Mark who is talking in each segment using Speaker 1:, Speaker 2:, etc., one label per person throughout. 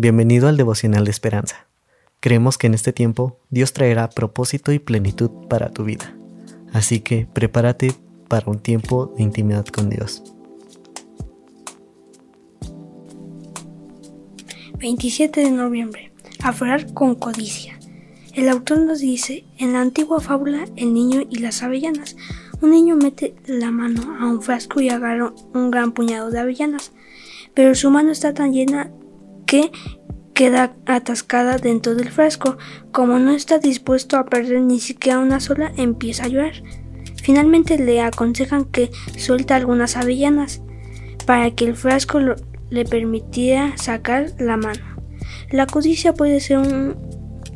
Speaker 1: Bienvenido al devocional de esperanza. Creemos que en este tiempo Dios traerá propósito y plenitud para tu vida. Así que prepárate para un tiempo de intimidad con Dios.
Speaker 2: 27 de noviembre. Aferrar con codicia. El autor nos dice, en la antigua fábula El niño y las avellanas, un niño mete la mano a un frasco y agarra un gran puñado de avellanas, pero su mano está tan llena que queda atascada dentro del frasco. Como no está dispuesto a perder ni siquiera una sola, empieza a llorar. Finalmente le aconsejan que suelte algunas avellanas para que el frasco le permitiera sacar la mano. La codicia puede ser un,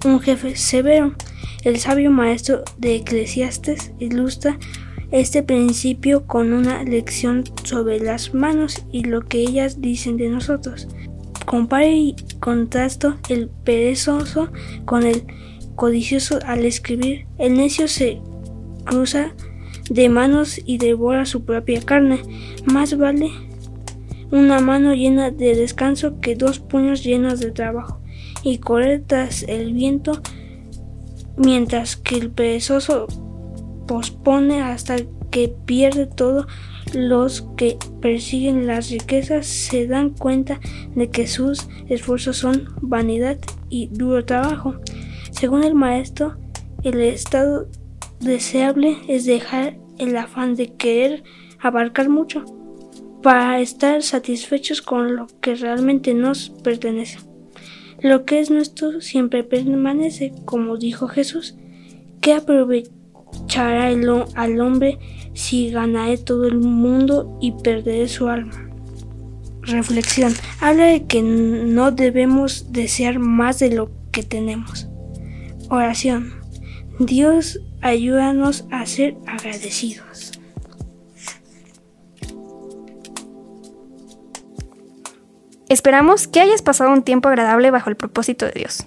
Speaker 2: un jefe severo. El sabio maestro de Eclesiastes ilustra este principio con una lección sobre las manos y lo que ellas dicen de nosotros. Compare y contrasto el perezoso con el codicioso al escribir. El necio se cruza de manos y devora su propia carne. Más vale una mano llena de descanso que dos puños llenos de trabajo. Y correr tras el viento mientras que el perezoso pospone hasta que pierde todo los que persiguen las riquezas se dan cuenta de que sus esfuerzos son vanidad y duro trabajo. Según el maestro, el estado deseable es dejar el afán de querer abarcar mucho para estar satisfechos con lo que realmente nos pertenece. Lo que es nuestro siempre permanece, como dijo Jesús, que aprovechará al hombre si ganaré todo el mundo y perderé su alma. Reflexión. Habla de que no debemos desear más de lo que tenemos. Oración. Dios, ayúdanos a ser agradecidos.
Speaker 3: Esperamos que hayas pasado un tiempo agradable bajo el propósito de Dios.